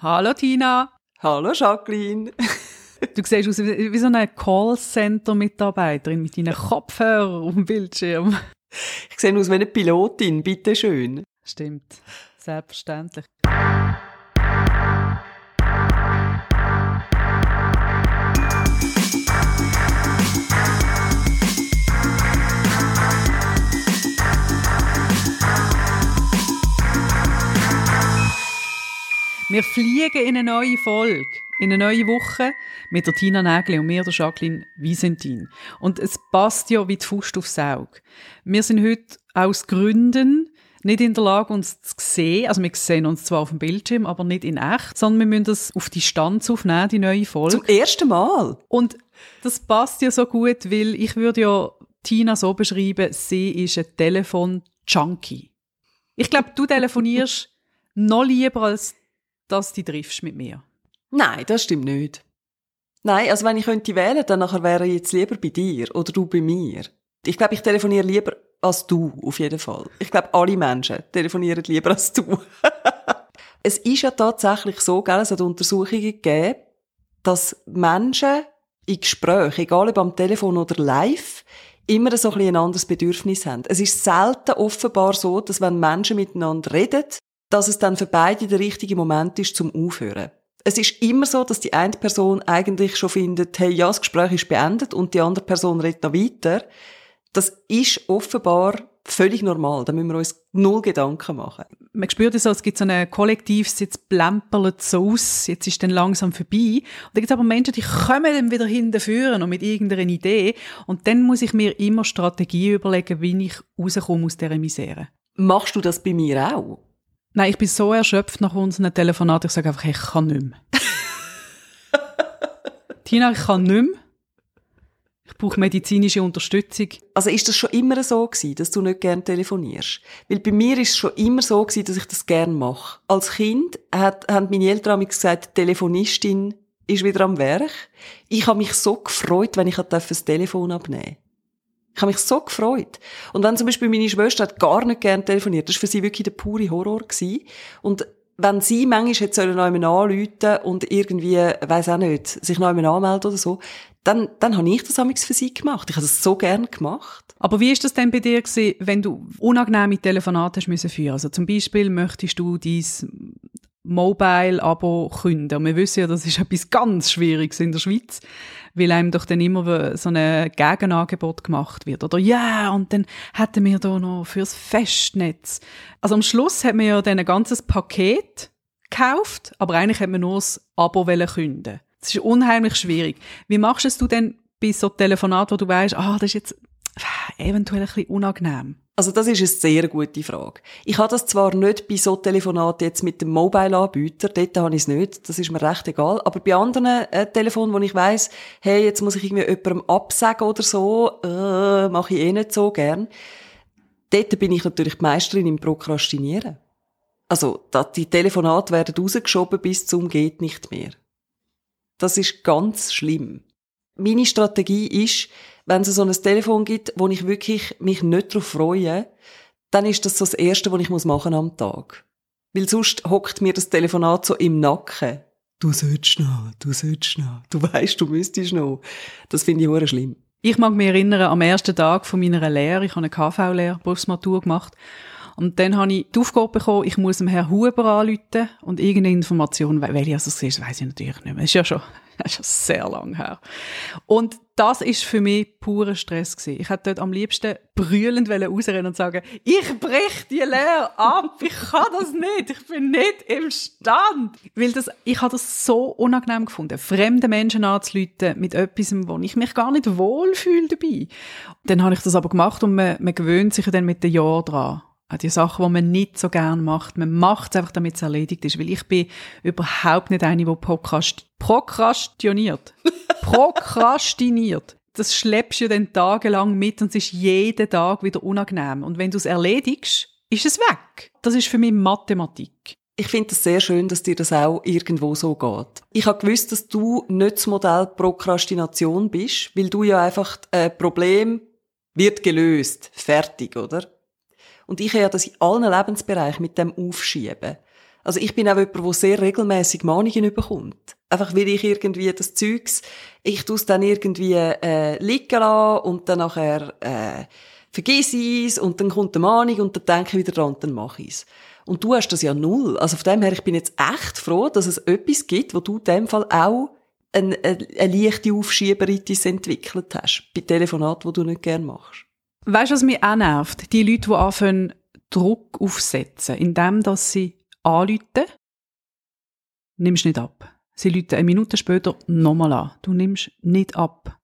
Hallo Tina. Hallo Jacqueline. Du siehst aus wie so eine Callcenter-Mitarbeiterin mit deinen Kopfhörern auf dem Bildschirm. Ich sehe aus wie eine Pilotin, bitteschön. Stimmt, selbstverständlich. Wir fliegen in eine neue Folge, in eine neue Woche mit der Tina Nägli und mir, der Jacqueline Wiesentin. Und es passt ja wie die Faust aufs Auge. Wir sind heute aus Gründen nicht in der Lage, uns zu sehen. Also wir sehen uns zwar auf dem Bildschirm, aber nicht in echt, sondern wir müssen das auf Distanz aufnehmen, die neue Folge. Zum ersten Mal? Und das passt ja so gut, weil ich würde ja Tina so beschreiben, sie ist ein Telefon-Junkie. Ich glaube, du telefonierst noch lieber als dass du triffst mit mir. Nein, das stimmt nicht. Nein, also wenn ich könnte wählen, dann nachher wäre ich jetzt lieber bei dir oder du bei mir. Ich glaube, ich telefoniere lieber als du, auf jeden Fall. Ich glaube, alle Menschen telefonieren lieber als du. es ist ja tatsächlich so, gell, es hat Untersuchungen gegeben, dass Menschen in Gesprächen, egal ob am Telefon oder live, immer so ein, ein anderes Bedürfnis haben. Es ist selten offenbar so, dass wenn Menschen miteinander reden, dass es dann für beide der richtige Moment ist zum Aufhören. Es ist immer so, dass die eine Person eigentlich schon findet, hey, ja, das Gespräch ist beendet und die andere Person redet noch weiter. Das ist offenbar völlig normal. Da müssen wir uns null Gedanken machen. Man spürt es so, es gibt so ein Kollektives, jetzt plämpert so aus, jetzt ist dann langsam vorbei. Und da gibt es aber Menschen, die kommen dann wieder hinterführen und mit irgendeiner Idee. Und dann muss ich mir immer Strategie überlegen, wie ich rauskomme aus dieser Misere. Machst du das bei mir auch? Nein, ich bin so erschöpft nach unserem Telefonat, ich sage einfach, ich kann nicht mehr. Tina, ich kann nicht mehr. Ich brauche medizinische Unterstützung. Also ist das schon immer so gewesen, dass du nicht gern telefonierst? Weil bei mir ist es schon immer so gewesen, dass ich das gern mache. Als Kind hat, haben meine Eltern gesagt, die Telefonistin ist wieder am Werk. Ich habe mich so gefreut, wenn ich das Telefon abnehmen durfte. Ich habe mich so gefreut. Und wenn zum Beispiel meine Schwester hat gar nicht gern telefoniert, das war für sie wirklich der pure Horror. Gewesen. Und wenn sie manchmal hätte sollen noch einmal anrufen und irgendwie, weiss auch nicht, sich noch einmal anmelden oder so, dann, dann habe ich das amigs für sie gemacht. Ich habe das so gern gemacht. Aber wie ist das denn bei dir gewesen, wenn du unangenehme Telefonate hast müssen führen? Also zum Beispiel möchtest du dein Mobile-Abo künden. Und wir wissen ja, das ist etwas ganz Schwieriges in der Schweiz weil einem doch dann immer so ein Gegenangebot gemacht wird. Oder ja, yeah, und dann hätten wir da noch fürs Festnetz. Also am Schluss hat man ja dann ein ganzes Paket gekauft, aber eigentlich hat man nur das Abo künden. Das ist unheimlich schwierig. Wie machst du es denn bei so Telefonaten, wo du weißt, ah, das ist jetzt eventuell ein bisschen unangenehm? Also das ist eine sehr gute Frage. Ich habe das zwar nicht bei so Telefonaten jetzt mit dem Mobile-Anbieter, dort habe ich es nicht, das ist mir recht egal, aber bei anderen äh, Telefonen, wo ich weiss, hey, jetzt muss ich irgendwie jemandem absagen oder so, äh, mache ich eh nicht so gern, dort bin ich natürlich die Meisterin im Prokrastinieren. Also die Telefonate werden rausgeschoben bis zum geht nicht mehr. Das ist ganz schlimm. Meine Strategie ist, wenn es so ein Telefon gibt, wo ich wirklich mich nicht darauf freue, dann ist das so das Erste, was ich machen muss am Tag. Weil sonst hockt mir das Telefonat so im Nacken. Du sollst noch, du sollst noch, du weißt, du müsstest noch. Das finde ich hure schlimm. Ich mag mich erinnern, am ersten Tag von meiner Lehre, ich habe eine KV-Lehre, Berufsmatur gemacht, und dann habe ich die Aufgabe bekommen, ich muss dem Herrn Huber anrufen und irgendeine Information, welche also es ist, weiss ich natürlich nicht mehr. Ist ja schon, das ist schon sehr lang her. Und das ist für mich purer Stress gewesen. Ich hätte dort am liebsten brüllend rausrennen und sagen, ich brech die Lehre ab, ich kann das nicht, ich bin nicht im Stand. Weil das, ich habe das so unangenehm gefunden, fremde Menschen anzuleuten mit etwas, wo ich mich gar nicht wohlfühle dabei. Dann habe ich das aber gemacht und man, man gewöhnt sich dann mit den Jahren dran. Auch die Sachen, die man nicht so gern macht. Man macht es einfach, damit es erledigt ist. Weil ich bin überhaupt nicht eine, die Podcast prokrastiniert. Prokrastiniert. Das schleppst du dann tagelang mit und es ist jeden Tag wieder unangenehm. Und wenn du es erledigst, ist es weg. Das ist für mich Mathematik. Ich finde es sehr schön, dass dir das auch irgendwo so geht. Ich habe gewusst, dass du nicht das Modell Prokrastination bist, weil du ja einfach ein äh, Problem wird gelöst, fertig, oder? Und ich habe das in allen Lebensbereichen mit dem Aufschieben. Also ich bin auch jemand, der sehr regelmäßig Mahnungen bekommt. Einfach weil ich irgendwie das Zeugs, ich tue es dann irgendwie äh, liegen lassen und dann nachher äh, vergiss es und dann kommt die Mahnung und dann denke ich wieder dran und dann mache ich es. Und du hast das ja null. Also von dem her, ich bin jetzt echt froh, dass es etwas gibt, wo du in dem Fall auch eine, eine, eine leichte Aufschieberitis entwickelt hast. Bei Telefonaten, die du nicht gerne machst. Weißt du, was mich auch nervt? Die Leute, die anfangen, Druck aufsetzen, indem dass sie anrufen, nimmst nicht ab. Sie rufen eine Minute später nochmal an. Du nimmst nicht ab.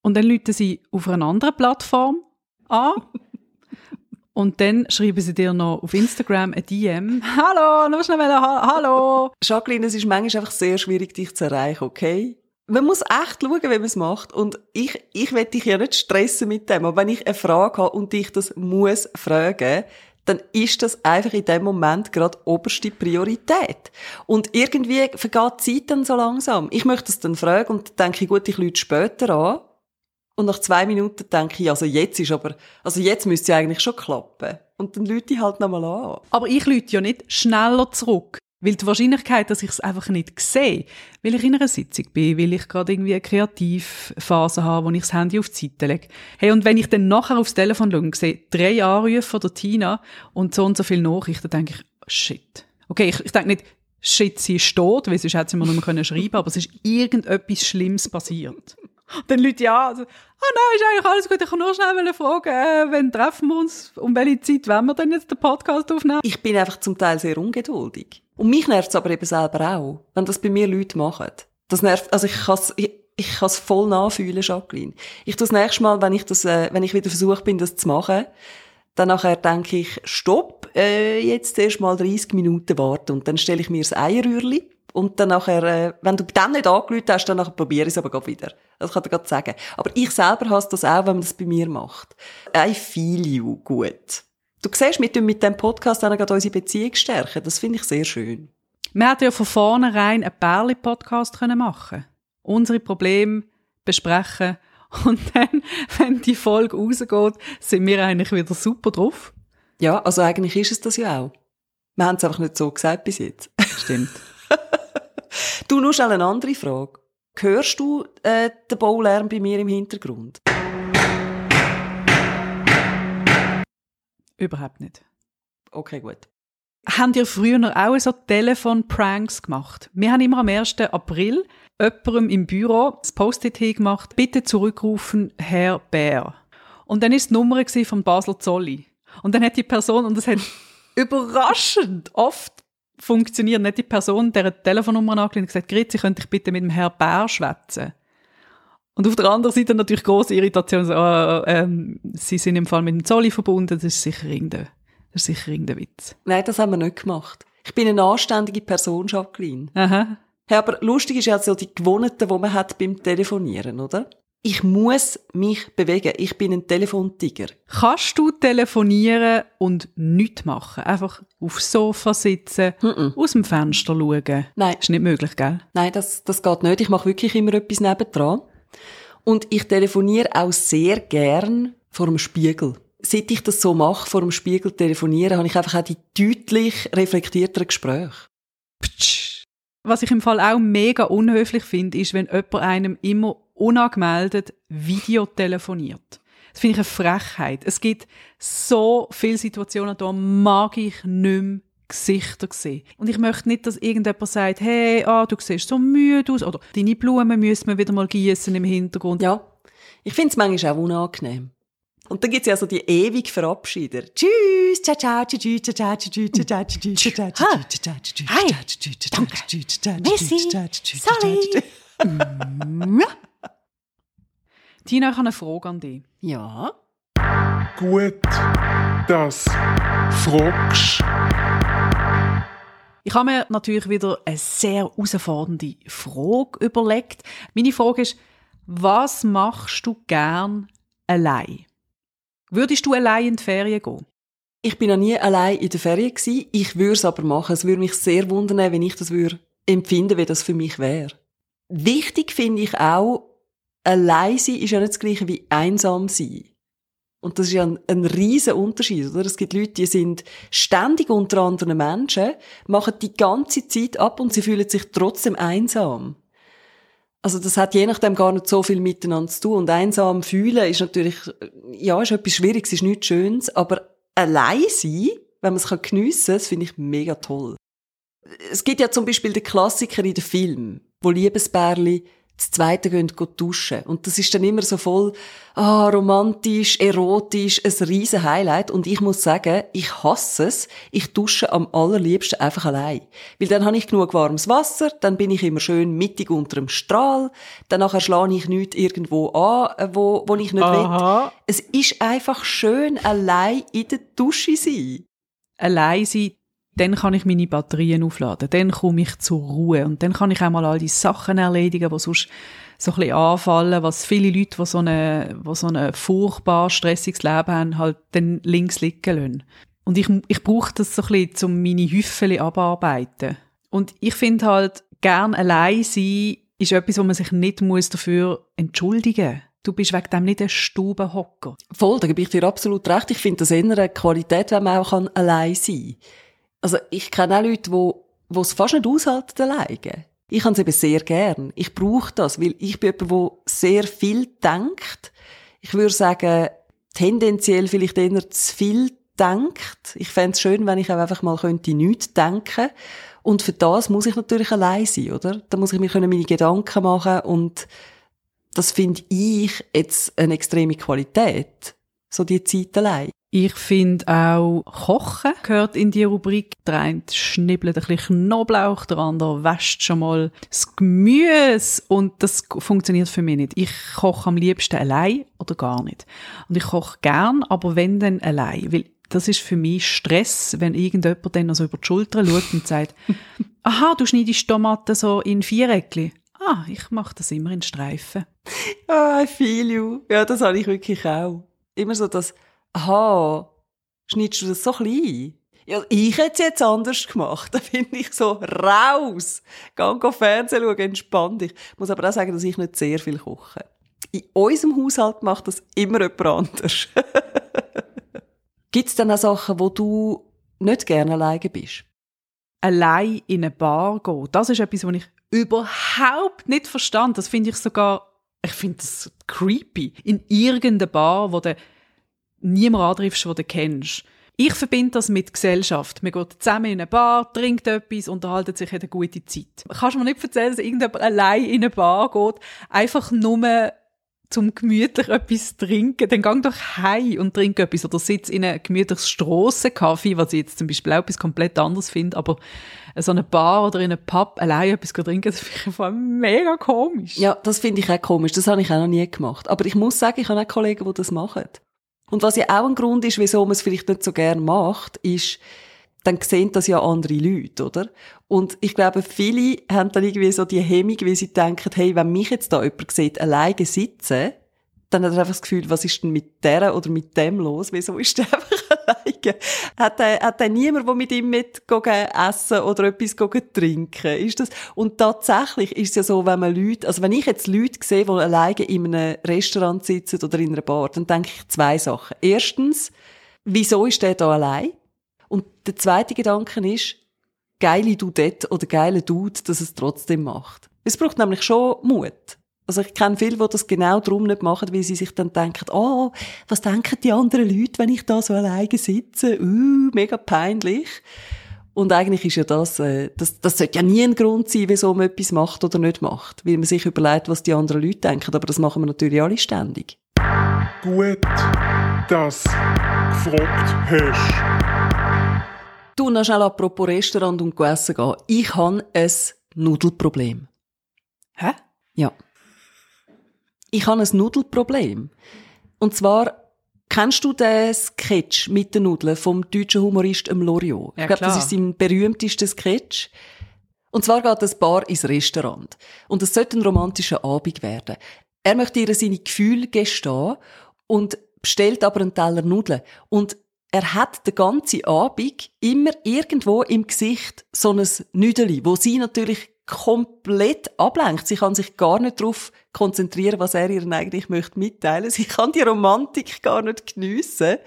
Und dann rufen sie auf einer anderen Plattform an. Und dann schreiben sie dir noch auf Instagram ein DM. Hallo, noch schnell ha hallo. Jacqueline, es ist manchmal einfach sehr schwierig, dich zu erreichen, okay? Man muss echt schauen, wie man es macht. Und ich, ich will dich ja nicht stressen mit dem. Aber wenn ich eine Frage habe und dich das muss fragen, dann ist das einfach in dem Moment gerade oberste Priorität. Und irgendwie vergeht die Zeit dann so langsam. Ich möchte es dann fragen und denke gut, ich lüte später an. Und nach zwei Minuten denke ich, also jetzt ist aber, also jetzt müsste es eigentlich schon klappen. Und dann lüte ich halt nochmal an. Aber ich lüte ja nicht schneller zurück. Weil die Wahrscheinlichkeit, dass ich es einfach nicht sehe, weil ich in einer Sitzung bin, weil ich gerade irgendwie eine Kreativphase habe, wo ich das Handy auf die Seite lege. Hey, und wenn ich dann nachher aufs Telefon schaue und sehe, drei Anrufe von der Tina und so und so viele Nachrichten, dann denke ich, shit. Okay, ich, ich denke nicht, shit, sie ist tot, weil sonst hätte sie mir nur schreiben können aber es ist irgendetwas Schlimmes passiert. Dann Leute ja, also, ah nein, ist eigentlich alles gut, ich kann nur schnell fragen, äh, wann treffen wir uns, um welche Zeit wollen wir denn jetzt den Podcast aufnehmen? Ich bin einfach zum Teil sehr ungeduldig. Und mich nervt es aber eben selber auch, wenn das bei mir Leute machen. Das nervt, also ich kann ich, ich kann es voll nachfühlen, Jacqueline. Ich tue das nächste Mal, wenn ich das, äh, wenn ich wieder versucht bin, das zu machen, dann nachher denke ich, stopp, äh, jetzt erst mal 30 Minuten warten und dann stelle ich mir das Eierrührli und dann nachher, äh, wenn du dann nicht angelüht hast, dann nachher probiere ich es aber wieder. Das kann ich gerade sagen. Aber ich selber hasse das auch, wenn man das bei mir macht. I feel you gut. Du siehst, mit, mit dem Podcast dann gerade unsere Beziehung stärken. Das finde ich sehr schön. Wir hätten ja von vornherein einen Perli-Podcast machen können. Unsere Probleme besprechen. Und dann, wenn die Folge rausgeht, sind wir eigentlich wieder super drauf. Ja, also eigentlich ist es das ja auch. Wir haben es einfach nicht so gesagt bis jetzt. Stimmt. du, nur schnell eine andere Frage. Hörst du äh, den Baulärm bei mir im Hintergrund? Überhaupt nicht. Okay, gut. Haben ihr früher auch so Telefon-Pranks gemacht? Wir haben immer am 1. April jemandem im Büro das Post-it gemacht, bitte zurückrufen, Herr Bär. Und dann ist die Nummer von Basel Zolli. Und dann hat die Person, und das hat überraschend oft funktioniert, nicht die Person, der Telefonnummer angelegt und gesagt, Grüezi, könnte ich bitte mit dem Herr Bär schwätzen? Und auf der anderen Seite natürlich große Irritation, so, äh, ähm, sie sind im Fall mit dem Zolli verbunden, das ist sicher irgendein, das ist sicher irgendein Witz. Nein, das haben wir nicht gemacht. Ich bin eine anständige Person, Jacqueline. Aha. Ja, aber lustig ist ja so die Gewohnheiten, die man hat beim Telefonieren, oder? Ich muss mich bewegen. Ich bin ein Telefontiger. Kannst du telefonieren und nichts machen? Einfach aufs Sofa sitzen, mm -mm. aus dem Fenster schauen? Nein. Ist nicht möglich, gell? Nein, das, das geht nicht. Ich mache wirklich immer etwas nebendran. Und ich telefoniere auch sehr gern vor dem Spiegel. Seit ich das so mache, vor dem Spiegel telefonieren, habe ich einfach auch die deutlich reflektierteren Gespräche. Ptsch. Was ich im Fall auch mega unhöflich finde, ist, wenn jemand einem immer unangemeldet Video telefoniert. Das finde ich eine Frechheit. Es gibt so viele Situationen, da mag ich nicht mehr Gesichter sehen. Und ich möchte nicht, dass irgendjemand sagt, hey, ah, du siehst so müde aus, oder deine Blumen müssen wir wieder mal gießen im Hintergrund. Ja. Ich finde es manchmal auch unangenehm. Und dann gibt es ja so die ewig Verabschieder. Tschüss, ciao, ciao, tschüss, ciao, ciao, tschüss, ciao, ciao, tschüss, ciao, ciao, tschüss, Hi. Danke. Messi. Sally. Tina, ich habe eine Frage an dich. Ja? Gut, das fragst. Ich habe mir natürlich wieder eine sehr herausfordernde Frage überlegt. Meine Frage ist, was machst du gern allein? Würdest du allein in die Ferien gehen? Ich bin noch nie allein in der Ferien gewesen. Ich würde es aber machen. Es würde mich sehr wundern, wenn ich das würde empfinden, wie das für mich wäre. Wichtig finde ich auch, allein sein ist ja nicht das gleiche wie einsam sein. Und das ist ja ein, ein riesen Unterschied, oder? Es gibt Leute, die sind ständig unter anderen Menschen, machen die ganze Zeit ab und sie fühlen sich trotzdem einsam. Also das hat je nachdem gar nicht so viel miteinander zu tun. Und einsam fühlen ist natürlich, ja, ist etwas Schwieriges, ist nichts Schönes, aber allein sein, wenn man es geniessen kann, das finde ich mega toll. Es gibt ja zum Beispiel den Klassiker in den Filmen, wo Liebesbärli das zweite gehen duschen. Und das ist dann immer so voll, ah, romantisch, erotisch, ein riesen Highlight. Und ich muss sagen, ich hasse es. Ich dusche am allerliebsten einfach allein. Weil dann habe ich genug warmes Wasser, dann bin ich immer schön mittig unter dem Strahl, danach schlage ich nichts irgendwo an, wo, wo ich nicht Aha. will. Es ist einfach schön, allein in der Dusche sein. Allein sein, dann kann ich meine Batterien aufladen, dann komme ich zur Ruhe und dann kann ich auch mal all die Sachen erledigen, die sonst so ein bisschen anfallen, was viele Leute, die so eine, die so ein furchtbar stressiges Leben haben, halt dann links liegen lassen. Und ich, ich brauche das so ein bisschen, um meine Hüffeli abarbeiten. Und ich finde halt, gern allein sein ist etwas, wo man sich nicht muss dafür entschuldigen muss. Du bist wegen dem nicht ein Stubenhocker. Voll, da gebe ich dir absolut recht. Ich finde das eher Qualität, wenn man auch allein sein kann. Also ich kenne auch Leute, die die es fast nicht aushalten alleine. Ich kann es eben sehr gern. Ich brauche das, weil ich bin jemand, der sehr viel denkt. Ich würde sagen, tendenziell vielleicht eher zu viel denkt. Ich fände es schön, wenn ich auch einfach mal könnte nichts denken Und für das muss ich natürlich allein sein, oder? Da muss ich mir können meine Gedanken machen und das finde ich jetzt eine extreme Qualität. So die Zeit allein. Ich finde auch Kochen gehört in die Rubrik. Der eine schnibbelt ein bisschen Knoblauch, der andere wäscht schon mal das Gemüse und das funktioniert für mich nicht. Ich koche am liebsten allein oder gar nicht. Und ich koche gern, aber wenn dann allein, weil das ist für mich Stress, wenn irgendjemand dann so über die Schulter schaut und sagt, aha, du schneidest Tomaten so in Viereckli. Ah, ich mache das immer in Streifen. Ah, I feel you. Ja, das habe ich wirklich auch. Immer so das, aha, schneidest du das so klein? Ja, ich hätte es jetzt anders gemacht. Da bin ich so raus. Gang go Fernsehen schauen, entspann dich. Ich muss aber auch sagen, dass ich nicht sehr viel koche. In unserem Haushalt macht das immer jemand anders. Gibt es denn auch Sachen, wo du nicht gerne alleine bist? allein in eine Bar gehen, das ist etwas, was ich überhaupt nicht verstand. Das finde ich sogar, ich finde das creepy. In irgendeiner Bar, wo du niemand antriffst, den du kennst. Ich verbinde das mit Gesellschaft. Man geht zusammen in eine Bar, trinkt etwas, unterhaltet sich, hat eine gute Zeit. Kannst du mir nicht erzählen, dass irgendjemand allein in eine Bar geht, einfach nur zum gemütlich etwas trinken, dann gang doch heim und trink etwas oder sitz in einem gemütlichen Strassenkaffee, was ich jetzt zum Beispiel auch etwas komplett anderes finde, aber so eine Bar oder in einem Pub allein etwas trinken, das finde ich einfach mega komisch. Ja, das finde ich auch komisch. Das habe ich auch noch nie gemacht. Aber ich muss sagen, ich habe auch Kollegen, die das machen. Und was ja auch ein Grund ist, wieso man es vielleicht nicht so gern macht, ist, dann sehen das ja andere Leute, oder? Und ich glaube, viele haben dann irgendwie so die Hemmung, wie sie denken, hey, wenn mich jetzt da jemand sieht, alleine sitzen, dann hat er einfach das Gefühl, was ist denn mit der oder mit dem los? Wieso ist der einfach alleine? Hat er, hat er niemand, der mit ihm mit essen oder etwas trinken? Ist das? Und tatsächlich ist es ja so, wenn man Leute, also wenn ich jetzt Leute sehe, die alleine in einem Restaurant sitzen oder in einer Bar, dann denke ich zwei Sachen. Erstens, wieso ist der da allein? Und der zweite Gedanke ist, geile Dudette oder geile Dude, dass es trotzdem macht. Es braucht nämlich schon Mut. Also ich kenne viele, die das genau darum nicht machen, weil sie sich dann denken, oh, was denken die anderen Leute, wenn ich da so alleine sitze? Uh, mega peinlich. Und eigentlich ist ja das, äh, das, das sollte ja nie ein Grund sein, wieso man etwas macht oder nicht macht. Weil man sich überlegt, was die anderen Leute denken. Aber das machen wir natürlich alle ständig. Gut, dass du gefragt hast. Du, noch schnell apropos Restaurant und essen gehen. Ich habe ein Nudelproblem. Hä? Ja. Ich habe ein Nudelproblem. Und zwar, kennst du den Sketch mit den Nudeln vom deutschen Humorist ähm, Loriot? Ja, ich glaube, das ist sein berühmtester Sketch. Und zwar geht das Bar ins Restaurant. Und es sollte ein romantischer Abend werden. Er möchte ihr seine Gefühle gestehen und bestellt aber einen Teller Nudeln. Und er hat den ganzen Abend immer irgendwo im Gesicht so ein Nüdeli, wo sie natürlich komplett ablenkt. Sie kann sich gar nicht darauf konzentrieren, was er ihr eigentlich möchte mitteilen. Sie kann die Romantik gar nicht geniessen,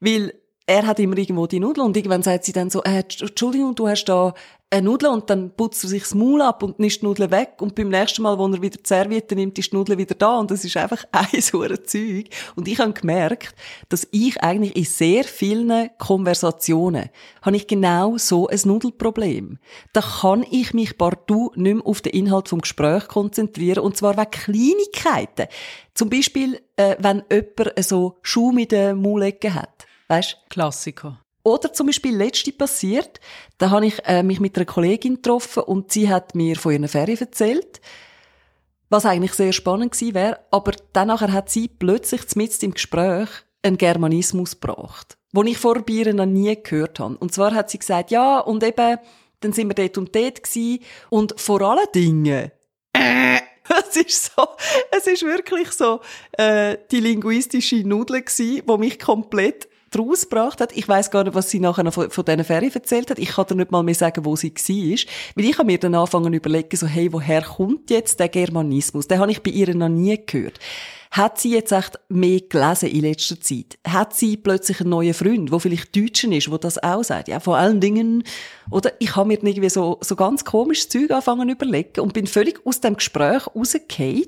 weil er hat immer irgendwo die Nudeln und irgendwann sagt sie dann so, äh, Entschuldigung, du hast da eine Nudel und dann putzt er sich das Maul ab und nimmt die Nudel weg und beim nächsten Mal, wo er wieder die Serviette nimmt, ist die Nudel wieder da und das ist einfach ein so Zeug. Und ich habe gemerkt, dass ich eigentlich in sehr vielen Konversationen habe ich genau so ein Nudelproblem. Da kann ich mich partout nicht mehr auf den Inhalt vom Gespräch konzentrieren und zwar wegen Kleinigkeiten. Zum Beispiel, äh, wenn jemand so Schuh mit der Maulecke hat. Weißt? Klassiker. Oder zum Beispiel letzte passiert, da habe ich äh, mich mit einer Kollegin getroffen und sie hat mir von ihren Ferien erzählt, was eigentlich sehr spannend gewesen wäre, aber danach hat sie plötzlich mitten im Gespräch einen Germanismus gebracht, den ich vor ihr noch nie gehört habe. Und zwar hat sie gesagt, ja, und eben, dann sind wir dort und dort gewesen, und vor allen Dingen, äh, es ist so, es ist wirklich so äh, die linguistische Nudel gsi, wo mich komplett draus gebracht hat. Ich weiß gar nicht, was sie nachher von, von diesen Ferien erzählt hat. Ich kann dir nicht mal mehr sagen, wo sie war. Weil ich habe mir dann angefangen überlegen, so, hey, woher kommt jetzt der Germanismus? Den habe ich bei ihr noch nie gehört. Hat sie jetzt echt mehr gelesen in letzter Zeit? Hat sie plötzlich einen neuen Freund, der vielleicht Deutschen ist, wo das auch sagt? Ja, vor allen Dingen, oder ich habe mir irgendwie so, so ganz komisches Zeug angefangen überlegen und bin völlig aus dem Gespräch rausgefallen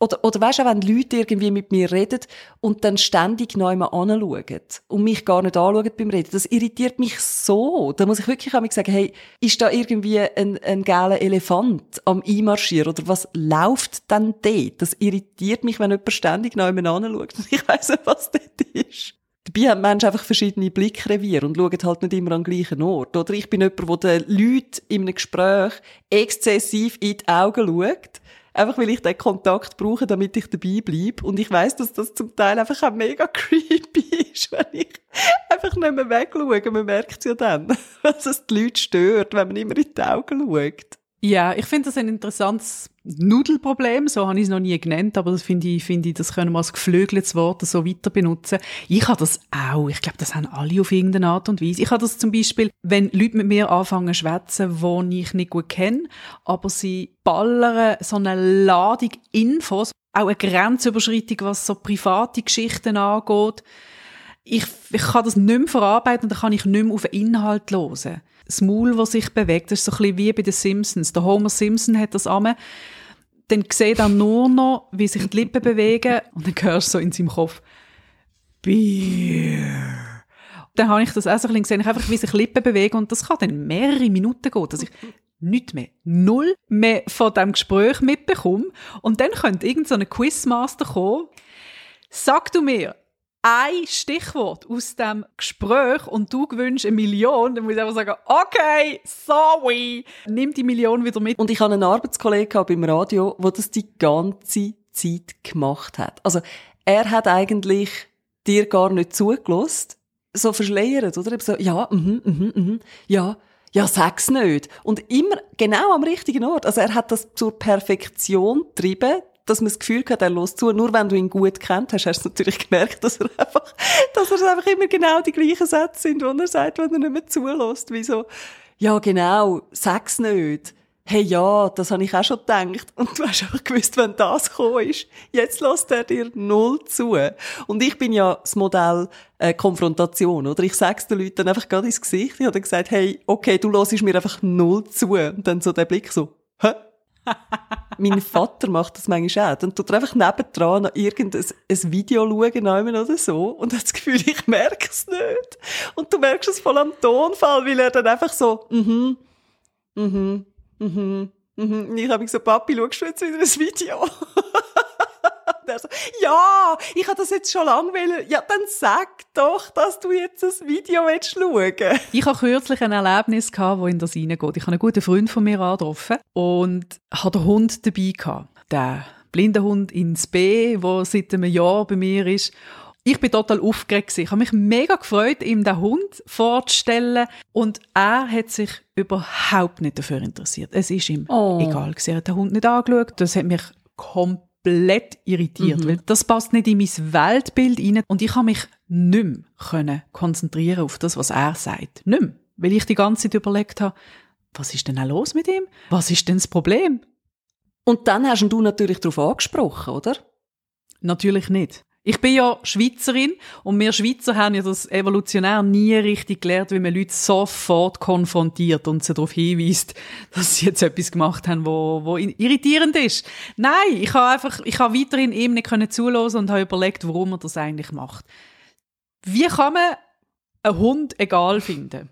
oder, oder weißt du, wenn Leute irgendwie mit mir reden und dann ständig neu mal anschauen und mich gar nicht anschauen beim Reden, das irritiert mich so. Da muss ich wirklich einmal sagen, hey, ist da irgendwie ein, ein geiler Elefant am Einmarschieren oder was läuft denn dort? Das irritiert mich, wenn jemand ständig neu mal anschaut und ich weiss nicht, was dort ist. Dabei haben Menschen einfach verschiedene Blickreviere und schauen halt nicht immer an den gleichen Ort. Oder ich bin jemand, der den Leuten in einem Gespräch exzessiv in die Augen schaut Einfach weil ich den Kontakt brauche, damit ich dabei bleibe. Und ich weiß, dass das zum Teil einfach auch mega creepy ist, wenn ich einfach nicht mehr wegschaue. Man merkt ja dann, dass es die Leute stört, wenn man immer in die Augen schaut. Ja, ich finde das ein interessantes Nudelproblem, so habe ich es noch nie genannt, aber das finde ich, finde ich, das können wir als geflügeltes Wort so weiter benutzen. Ich habe das auch, ich glaube, das haben alle auf irgendeine Art und Weise. Ich habe das zum Beispiel, wenn Leute mit mir anfangen zu schwätzen, die ich nicht gut kenne, aber sie ballern so eine Ladung Infos, auch eine Grenzüberschreitung, was so private Geschichten angeht. Ich, ich kann das nicht mehr verarbeiten und dann kann ich nicht mehr auf den Inhalt hören das Maul, das sich bewegt. Das ist so ein bisschen wie bei den Simpsons. Der Homer Simpson hat das einmal. Dann sieht er nur noch, wie sich die Lippen bewegen und dann hörst du so in seinem Kopf Bier. Dann habe ich das auch so ein gesehen, einfach wie sich die Lippen bewegen und das kann dann mehrere Minuten gehen, dass ich nichts mehr, null mehr von diesem Gespräch mitbekomme und dann könnte irgendein so Quizmaster kommen Sag du mir, ein Stichwort aus dem Gespräch und du gewünschst eine Million, dann muss ich einfach sagen, okay, sorry, nimm die Million wieder mit. Und ich habe einen Arbeitskollegen beim Radio, der das die ganze Zeit gemacht hat. Also, er hat eigentlich dir gar nicht zugelost, so verschleiert, oder? So, ja, mhm, mhm, mhm, ja, ja, sag's nicht. Und immer genau am richtigen Ort. Also er hat das zur Perfektion getrieben, dass man das Gefühl hat, er los zu. Nur wenn du ihn gut kennt hast, hast du natürlich gemerkt, dass er einfach, dass er einfach immer genau die gleichen Sätze sind, die er sagt, wenn er nicht mehr zulässt. Wie so, ja genau, sag's nicht. Hey, ja, das habe ich auch schon gedacht. Und du hast auch gewusst, wenn das gekommen ist, jetzt lässt er dir null zu. Und ich bin ja das Modell äh, Konfrontation, oder? Ich sag's den Leuten dann einfach gerade ins Gesicht. Ich habe dann gesagt, hey, okay, du hörst mir einfach null zu. Und dann so der Blick so, hä? mein Vater macht das manchmal auch. Dann tut er einfach nebendran noch irgendein ein Video schauen oder so und hat das Gefühl, ich merke es nicht. Und du merkst es voll am Tonfall, weil er dann einfach so, mhm, mhm, mhm, mhm. Und ich habe so, Papi, schaust du jetzt wieder ein Video? Er so, ja, ich habe das jetzt schon lange wollen. Ja, dann sag doch, dass du jetzt ein Video willst schauen Ich hatte kürzlich ein Erlebnis, gehabt, wo in das reingeht. Ich habe einen guten Freund von mir angetroffen und hatte einen Hund dabei gehabt. Der blinde Hund ins B, der seit einem Jahr bei mir ist. Ich bin total aufgeregt. Ich habe mich mega gefreut, ihm den Hund vorzustellen. Und er hat sich überhaupt nicht dafür interessiert. Es ist ihm oh. egal Er hat den Hund nicht angeschaut. Das hat mich komplett komplett irritiert, mhm. weil das passt nicht in mein Weltbild rein und ich habe mich nicht mehr können konzentrieren auf das, was er sagt. Nicht mehr. Weil ich die ganze Zeit überlegt habe, was ist denn auch los mit ihm? Was ist denn das Problem? Und dann hast du natürlich darauf angesprochen, oder? Natürlich nicht. Ich bin ja Schweizerin und wir Schweizer haben ja das evolutionär nie richtig gelernt, wie man Leute sofort konfrontiert und sie darauf hinweist, dass sie jetzt etwas gemacht haben, wo, wo irritierend ist. Nein, ich habe einfach, ich habe weiterhin ihm nicht können zulassen und habe überlegt, warum er das eigentlich macht. Wie kann man einen Hund egal finden?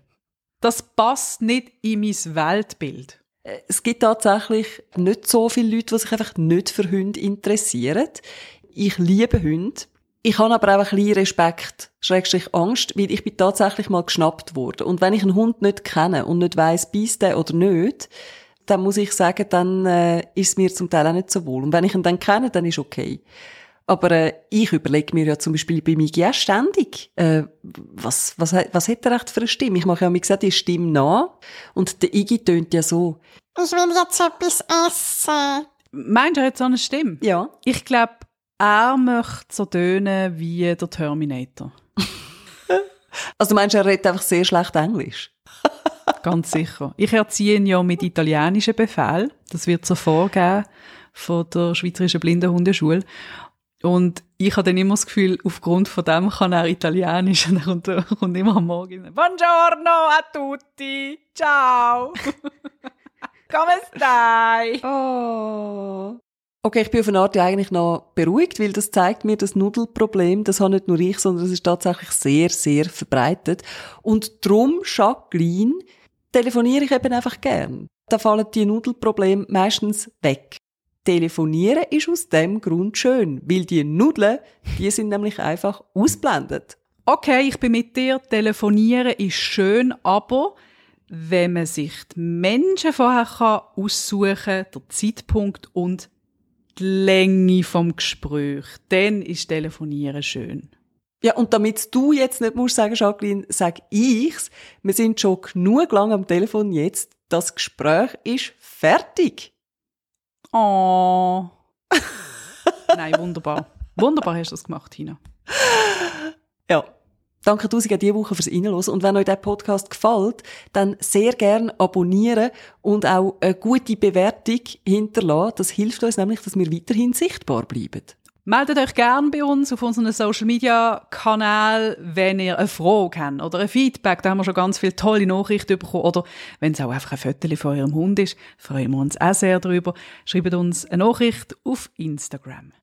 Das passt nicht in mein Weltbild. Es gibt tatsächlich nicht so viele Leute, die sich einfach nicht für Hunde interessieren. Ich liebe Hunde. Ich habe aber auch ein bisschen Respekt, Schrägstrich Angst, weil ich bin tatsächlich mal geschnappt worden. Und wenn ich einen Hund nicht kenne und nicht weiss, beißt der oder nicht, dann muss ich sagen, dann äh, ist es mir zum Teil auch nicht so wohl. Und wenn ich ihn dann kenne, dann ist okay. Aber äh, ich überlege mir ja zum Beispiel bei Migi auch ständig, äh, was, was, was hat er echt für eine Stimme? Ich mache ja, wie gesagt, die Stimme nach. Und der Iggy tönt ja so. Ich will jetzt etwas essen. Meint er jetzt so eine Stimme? Ja. Ich glaube, er möchte so tönen wie der Terminator. Also du meinst, er redet einfach sehr schlecht Englisch? Ganz sicher. Ich erziehe ihn ja mit italienischen Befehl. Das wird so vorgegeben von der Schweizerischen Blindenhundeschule. Und ich habe dann immer das Gefühl, aufgrund von dem kann er Italienisch und er kommt, kommt immer am Morgen. Buongiorno a tutti, ciao, come stai? Oh. Okay, ich bin auf eine Art ja eigentlich noch beruhigt, weil das zeigt mir das Nudelproblem, das habe nicht nur ich, sondern es ist tatsächlich sehr, sehr verbreitet. Und drum, Jacqueline, telefoniere ich eben einfach gern. Da fallen die Nudelprobleme meistens weg. Telefonieren ist aus dem Grund schön, weil die Nudeln, die sind nämlich einfach ausblendet. Okay, ich bin mit dir. Telefonieren ist schön, aber wenn man sich die Menschen vorher aussuchen kann, der Zeitpunkt und die Länge vom Gespräch, dann ist Telefonieren schön. Ja, und damit du jetzt nicht musst sagen, Jacqueline, sag ich's. Wir sind schon genug lang am Telefon jetzt. Das Gespräch ist fertig. Oh. Nein, wunderbar. Wunderbar hast du das gemacht, Tina. Danke tausend an diese Woche fürs Reinhören. Und wenn euch der Podcast gefällt, dann sehr gern abonnieren und auch eine gute Bewertung hinterlassen. Das hilft uns nämlich, dass wir weiterhin sichtbar bleiben. Meldet euch gerne bei uns auf unseren Social Media Kanal, wenn ihr eine Frage habt oder ein Feedback. Da haben wir schon ganz viele tolle Nachrichten bekommen. Oder wenn es auch einfach ein Foto von eurem Hund ist, freuen wir uns auch sehr darüber. Schreibt uns eine Nachricht auf Instagram.